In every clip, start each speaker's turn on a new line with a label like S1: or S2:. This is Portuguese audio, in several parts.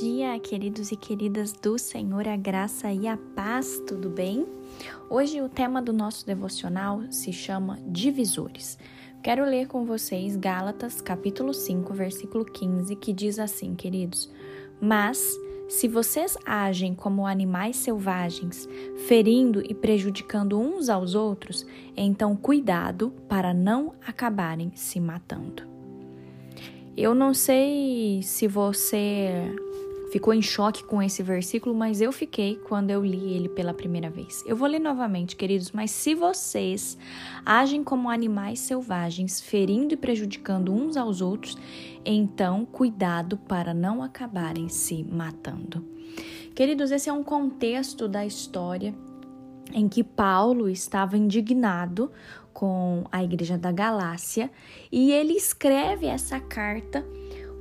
S1: dia, queridos e queridas do Senhor, a graça e a paz, tudo bem? Hoje o tema do nosso devocional se chama Divisores. Quero ler com vocês Gálatas, capítulo 5, versículo 15, que diz assim, queridos: Mas se vocês agem como animais selvagens, ferindo e prejudicando uns aos outros, então cuidado para não acabarem se matando. Eu não sei se você ficou em choque com esse versículo, mas eu fiquei quando eu li ele pela primeira vez. Eu vou ler novamente, queridos, mas se vocês agem como animais selvagens, ferindo e prejudicando uns aos outros, então cuidado para não acabarem se matando. Queridos, esse é um contexto da história em que Paulo estava indignado com a igreja da Galácia e ele escreve essa carta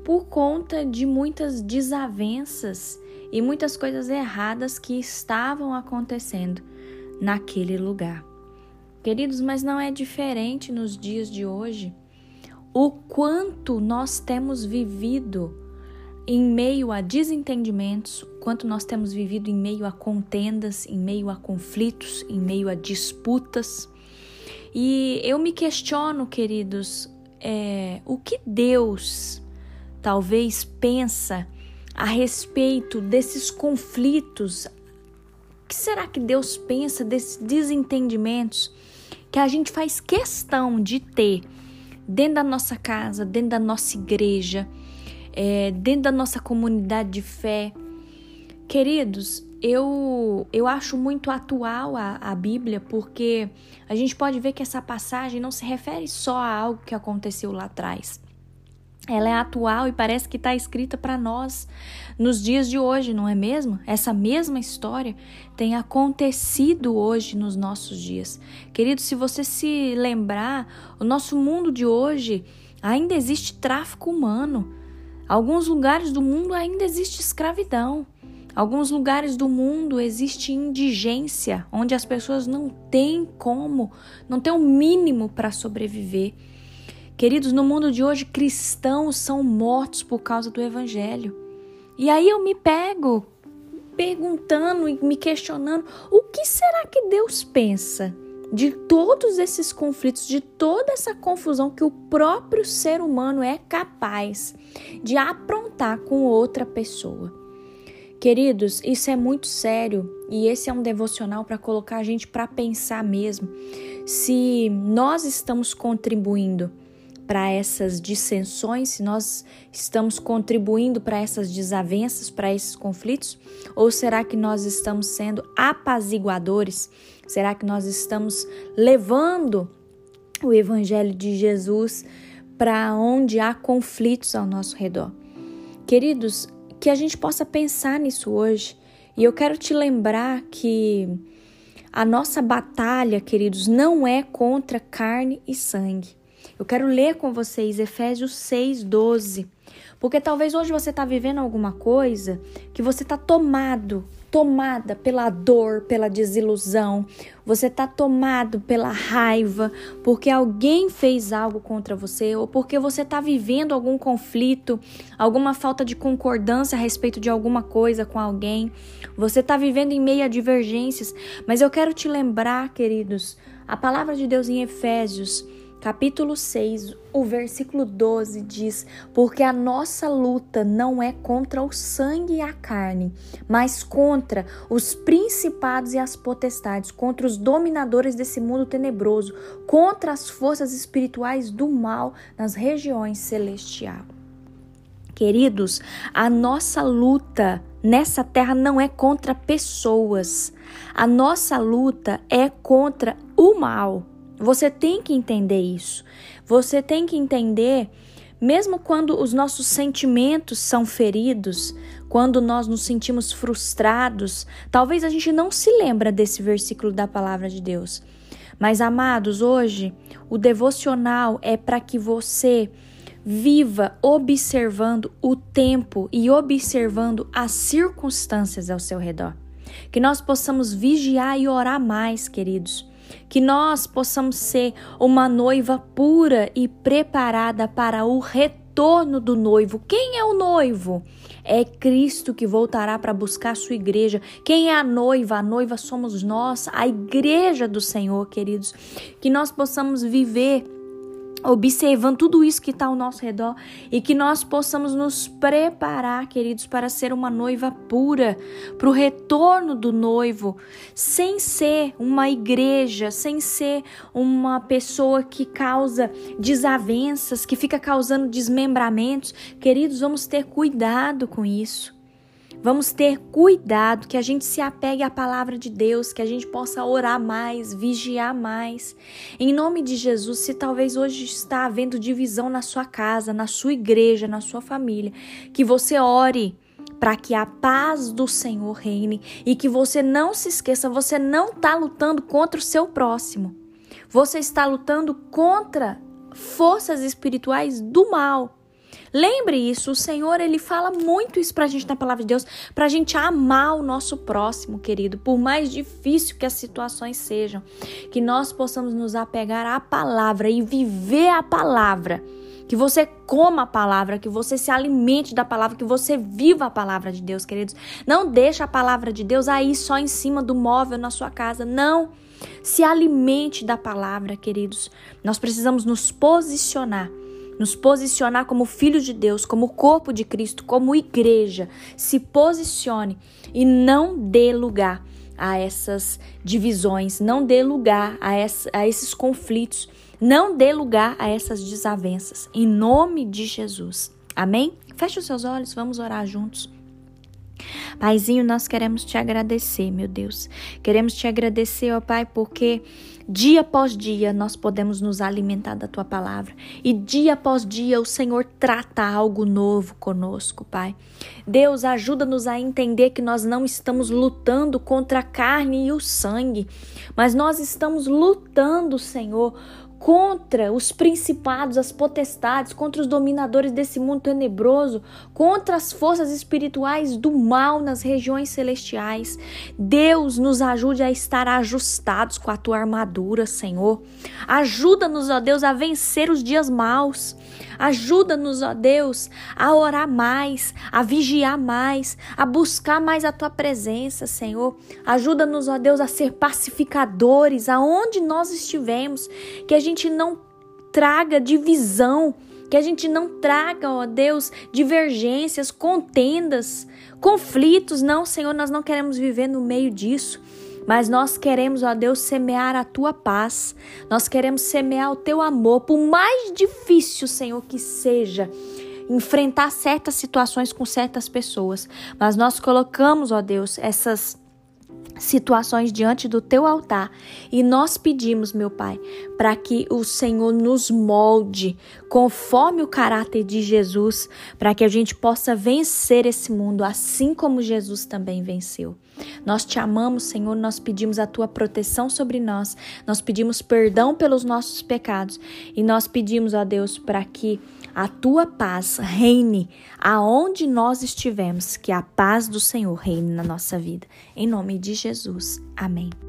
S1: por conta de muitas desavenças e muitas coisas erradas que estavam acontecendo naquele lugar. Queridos, mas não é diferente nos dias de hoje. O quanto nós temos vivido em meio a desentendimentos, quanto nós temos vivido em meio a contendas, em meio a conflitos, em meio a disputas. E eu me questiono, queridos, é, o que Deus talvez pensa a respeito desses conflitos? O que será que Deus pensa desses desentendimentos que a gente faz questão de ter dentro da nossa casa, dentro da nossa igreja? é, dentro da nossa comunidade de fé. Queridos, eu, eu acho muito atual a, a Bíblia, porque a gente pode ver que essa passagem não se refere só a algo que aconteceu lá atrás. Ela é atual e parece que está escrita para nós nos dias de hoje, não é mesmo? Essa mesma história tem acontecido hoje nos nossos dias. Querido, se você se lembrar, o nosso mundo de hoje ainda existe tráfico humano. Alguns lugares do mundo ainda existe escravidão. Alguns lugares do mundo existe indigência, onde as pessoas não têm como, não têm o mínimo para sobreviver. Queridos, no mundo de hoje, cristãos são mortos por causa do evangelho. E aí eu me pego perguntando e me questionando: o que será que Deus pensa de todos esses conflitos, de toda essa confusão que o próprio ser humano é capaz de aprontar com outra pessoa. Queridos, isso é muito sério e esse é um devocional para colocar a gente para pensar mesmo se nós estamos contribuindo para essas dissensões, se nós estamos contribuindo para essas desavenças, para esses conflitos, ou será que nós estamos sendo apaziguadores? Será que nós estamos levando o evangelho de Jesus para onde há conflitos ao nosso redor? Queridos, que a gente possa pensar nisso hoje. E eu quero te lembrar que a nossa batalha, queridos, não é contra carne e sangue. Eu quero ler com vocês Efésios 6, 12. Porque talvez hoje você está vivendo alguma coisa que você está tomado, tomada pela dor, pela desilusão, você está tomado pela raiva, porque alguém fez algo contra você, ou porque você está vivendo algum conflito, alguma falta de concordância a respeito de alguma coisa com alguém, você está vivendo em meio a divergências. Mas eu quero te lembrar, queridos, a palavra de Deus em Efésios capítulo 6, o versículo 12 diz: Porque a nossa luta não é contra o sangue e a carne, mas contra os principados e as potestades, contra os dominadores desse mundo tenebroso, contra as forças espirituais do mal nas regiões celestiais. Queridos, a nossa luta nessa terra não é contra pessoas, a nossa luta é contra o mal. Você tem que entender isso. Você tem que entender, mesmo quando os nossos sentimentos são feridos, quando nós nos sentimos frustrados, talvez a gente não se lembra desse versículo da palavra de Deus. Mas amados, hoje o devocional é para que você viva observando o tempo e observando as circunstâncias ao seu redor. Que nós possamos vigiar e orar mais, queridos que nós possamos ser uma noiva pura e preparada para o retorno do noivo. Quem é o noivo? É Cristo que voltará para buscar sua igreja. Quem é a noiva? A noiva somos nós, a igreja do Senhor, queridos. Que nós possamos viver observando tudo isso que está ao nosso redor e que nós possamos nos preparar, queridos, para ser uma noiva pura, para o retorno do noivo, sem ser uma igreja, sem ser uma pessoa que causa desavenças, que fica causando desmembramentos. Queridos, vamos ter cuidado com isso. Vamos ter cuidado, que a gente se apegue à palavra de Deus, que a gente possa orar mais, vigiar mais. Em nome de Jesus, se talvez hoje está havendo divisão na sua casa, na sua igreja, na sua família, que você ore para que a paz do Senhor reine e que você não se esqueça, você não está lutando contra o seu próximo. Você está lutando contra forças espirituais do mal. Lembre isso, o Senhor ele fala muito isso pra gente na palavra de Deus, pra gente amar o nosso próximo, querido, por mais difícil que as situações sejam, que nós possamos nos apegar à palavra e viver a palavra. Que você coma a palavra, que você se alimente da palavra, que você viva a palavra de Deus, queridos. Não deixa a palavra de Deus aí só em cima do móvel na sua casa, não. Se alimente da palavra, queridos. Nós precisamos nos posicionar nos posicionar como filhos de Deus, como corpo de Cristo, como igreja. Se posicione e não dê lugar a essas divisões, não dê lugar a, essa, a esses conflitos, não dê lugar a essas desavenças. Em nome de Jesus. Amém? Feche os seus olhos, vamos orar juntos. Paizinho, nós queremos te agradecer, meu Deus. Queremos te agradecer, ó Pai, porque dia após dia nós podemos nos alimentar da tua palavra. E dia após dia o Senhor trata algo novo conosco, Pai. Deus, ajuda-nos a entender que nós não estamos lutando contra a carne e o sangue, mas nós estamos lutando, Senhor, contra os principados, as potestades, contra os dominadores desse mundo tenebroso, contra as forças espirituais do mal nas regiões celestiais. Deus nos ajude a estar ajustados com a tua armadura, Senhor. Ajuda-nos, ó Deus, a vencer os dias maus. Ajuda-nos, ó Deus, a orar mais, a vigiar mais, a buscar mais a tua presença, Senhor. Ajuda-nos, ó Deus, a ser pacificadores aonde nós estivermos, que a gente não traga divisão, que a gente não traga, ó Deus, divergências, contendas, conflitos. Não, Senhor, nós não queremos viver no meio disso. Mas nós queremos, ó Deus, semear a tua paz. Nós queremos semear o teu amor, por mais difícil, Senhor, que seja enfrentar certas situações com certas pessoas. Mas nós colocamos, ó Deus, essas situações diante do teu altar e nós pedimos, meu Pai, para que o Senhor nos molde conforme o caráter de Jesus, para que a gente possa vencer esse mundo assim como Jesus também venceu. Nós te amamos, Senhor, nós pedimos a tua proteção sobre nós, nós pedimos perdão pelos nossos pecados e nós pedimos a Deus para que a tua paz reine aonde nós estivermos, que a paz do Senhor reine na nossa vida. Em nome de Jesus. Amém.